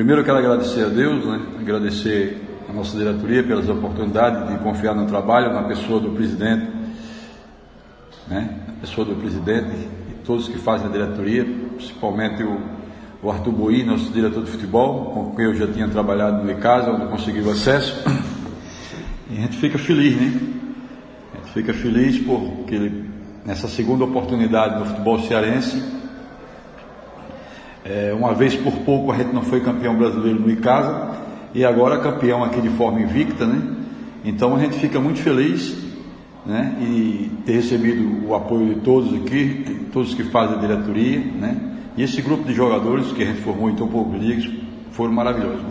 Primeiro eu quero agradecer a Deus, né? agradecer a nossa diretoria pelas oportunidades de confiar no trabalho, na pessoa do presidente, né? a pessoa do presidente e todos que fazem a diretoria, principalmente o, o Arthur Boi, nosso diretor de futebol, com quem eu já tinha trabalhado no casa, onde consegui o acesso. E a gente fica feliz, né? A gente fica feliz porque nessa segunda oportunidade no futebol cearense, é, uma vez por pouco a gente não foi campeão brasileiro no Icasa e agora campeão aqui de forma invicta, né? Então a gente fica muito feliz, né? E ter recebido o apoio de todos aqui, todos que fazem a diretoria, né? E esse grupo de jogadores que a gente formou em tão poucos foram maravilhosos.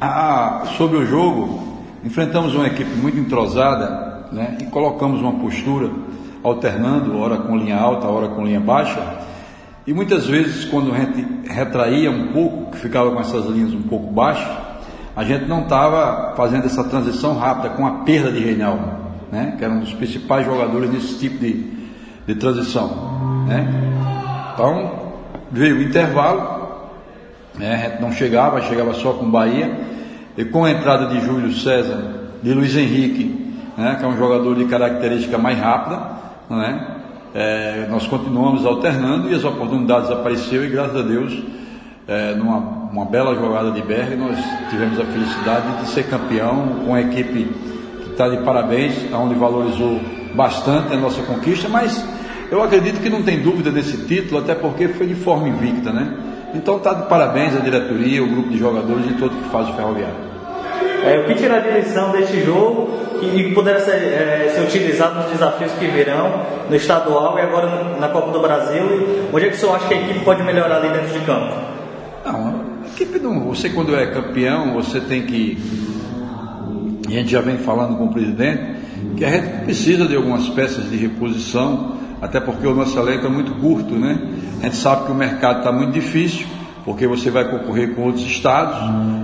Ah, sobre o jogo, enfrentamos uma equipe muito entrosada, né? E colocamos uma postura alternando, hora com linha alta, hora com linha baixa. E muitas vezes, quando a gente retraía um pouco, ficava com essas linhas um pouco baixas, a gente não estava fazendo essa transição rápida com a perda de Reinaldo, né? que era um dos principais jogadores nesse tipo de, de transição. Né? Então, veio o intervalo, né? a gente não chegava, chegava só com Bahia, e com a entrada de Júlio César, de Luiz Henrique, né? que é um jogador de característica mais rápida, né? É, nós continuamos alternando e as oportunidades apareceram e graças a Deus, é, numa uma bela jogada de Berg, nós tivemos a felicidade de ser campeão com a equipe que está de parabéns, onde valorizou bastante a nossa conquista, mas eu acredito que não tem dúvida desse título, até porque foi de forma invicta, né? Então está de parabéns a diretoria, o grupo de jogadores e todo que faz o ferroviário. É, o que tirar de lição deste jogo e puder ser, é, ser, utilizado nos desafios que virão no estadual e agora na Copa do Brasil? E onde é que o senhor acha que a equipe pode melhorar ali dentro de campo? Não, a equipe não. Você, quando é campeão, você tem que. A gente já vem falando com o presidente que a gente precisa de algumas peças de reposição, até porque o nosso elenco é muito curto, né? A gente sabe que o mercado está muito difícil porque você vai concorrer com outros estados,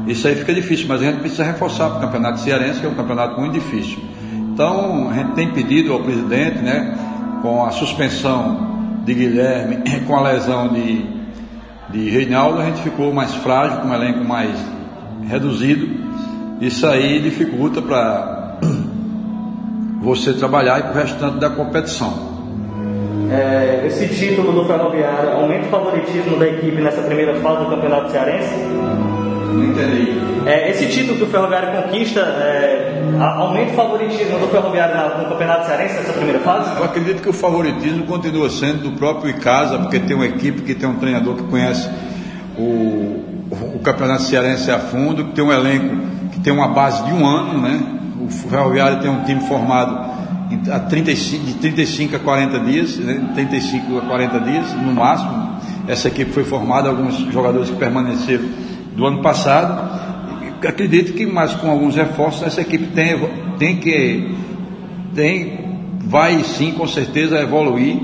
isso aí fica difícil, mas a gente precisa reforçar para o campeonato cearense, que é um campeonato muito difícil. Então, a gente tem pedido ao presidente, né, com a suspensão de Guilherme, com a lesão de, de Reinaldo, a gente ficou mais frágil, com um elenco mais reduzido, isso aí dificulta para você trabalhar e para o restante da competição é, esse título do Ferroviário aumenta o favoritismo da equipe nessa primeira fase do Campeonato Cearense? Não entendi. É, esse título que o Ferroviário conquista é, aumenta o favoritismo do Ferroviário no Campeonato Cearense nessa primeira fase? Eu acredito que o favoritismo continua sendo do próprio Icasa, porque tem uma equipe que tem um treinador que conhece o, o Campeonato Cearense a fundo, que tem um elenco que tem uma base de um ano, né? O Ferroviário tem um time formado a 35, de 35 a 40 dias, né, 35 a 40 dias no máximo. Essa equipe foi formada, alguns jogadores que permaneceram do ano passado. Acredito que, mais com alguns reforços, essa equipe tem, tem que tem, vai sim, com certeza, evoluir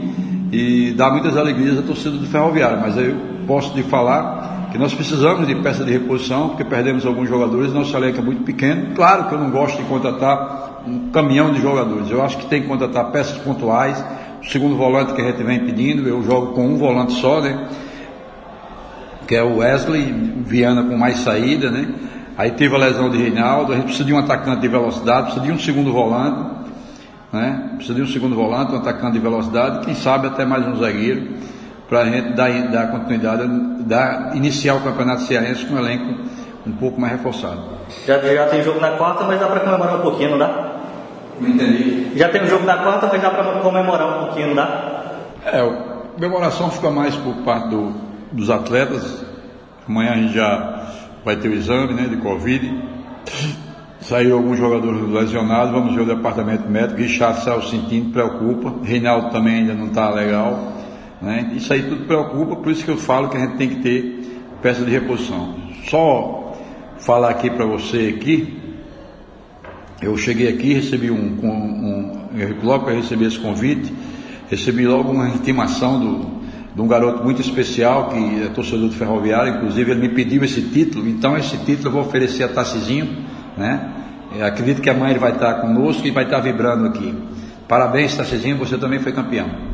e dar muitas alegrias à torcida do Ferroviário. Mas eu posso lhe falar que nós precisamos de peça de reposição, porque perdemos alguns jogadores, nosso elenco é muito pequeno. Claro que eu não gosto de contratar um caminhão de jogadores. Eu acho que tem que contratar peças pontuais. O segundo volante que a gente vem pedindo, eu jogo com um volante só, né? Que é o Wesley, Viana com mais saída, né? Aí teve a lesão de Reinaldo, a gente precisa de um atacante de velocidade, precisa de um segundo volante, né? Precisa de um segundo volante, um atacante de velocidade, quem sabe até mais um zagueiro, para a gente dar, dar continuidade, dar, iniciar o campeonato cearense com um elenco um pouco mais reforçado. Já, já tem jogo na quarta, mas dá para comemorar um pouquinho, não dá? Não entendi. Já tem o jogo da quarta, mas dá para comemorar um pouquinho, não dá? É, a comemoração fica mais por parte do, dos atletas. Amanhã a gente já vai ter o exame né, de Covid. Saíram alguns jogadores lesionados, vamos ver o departamento médico. Richard saiu sentindo, preocupa. Reinaldo também ainda não está legal. Né? Isso aí tudo preocupa, por isso que eu falo que a gente tem que ter peça de reposição. Só falar aqui para você aqui, eu cheguei aqui, recebi um, um, um logo eu recebi esse convite, recebi logo uma intimação do, de um garoto muito especial que é torcedor do Ferroviário, inclusive ele me pediu esse título, então esse título eu vou oferecer a Tassizinho, né? Eu acredito que amanhã ele vai estar conosco e vai estar vibrando aqui. Parabéns, Tassizinho, você também foi campeão.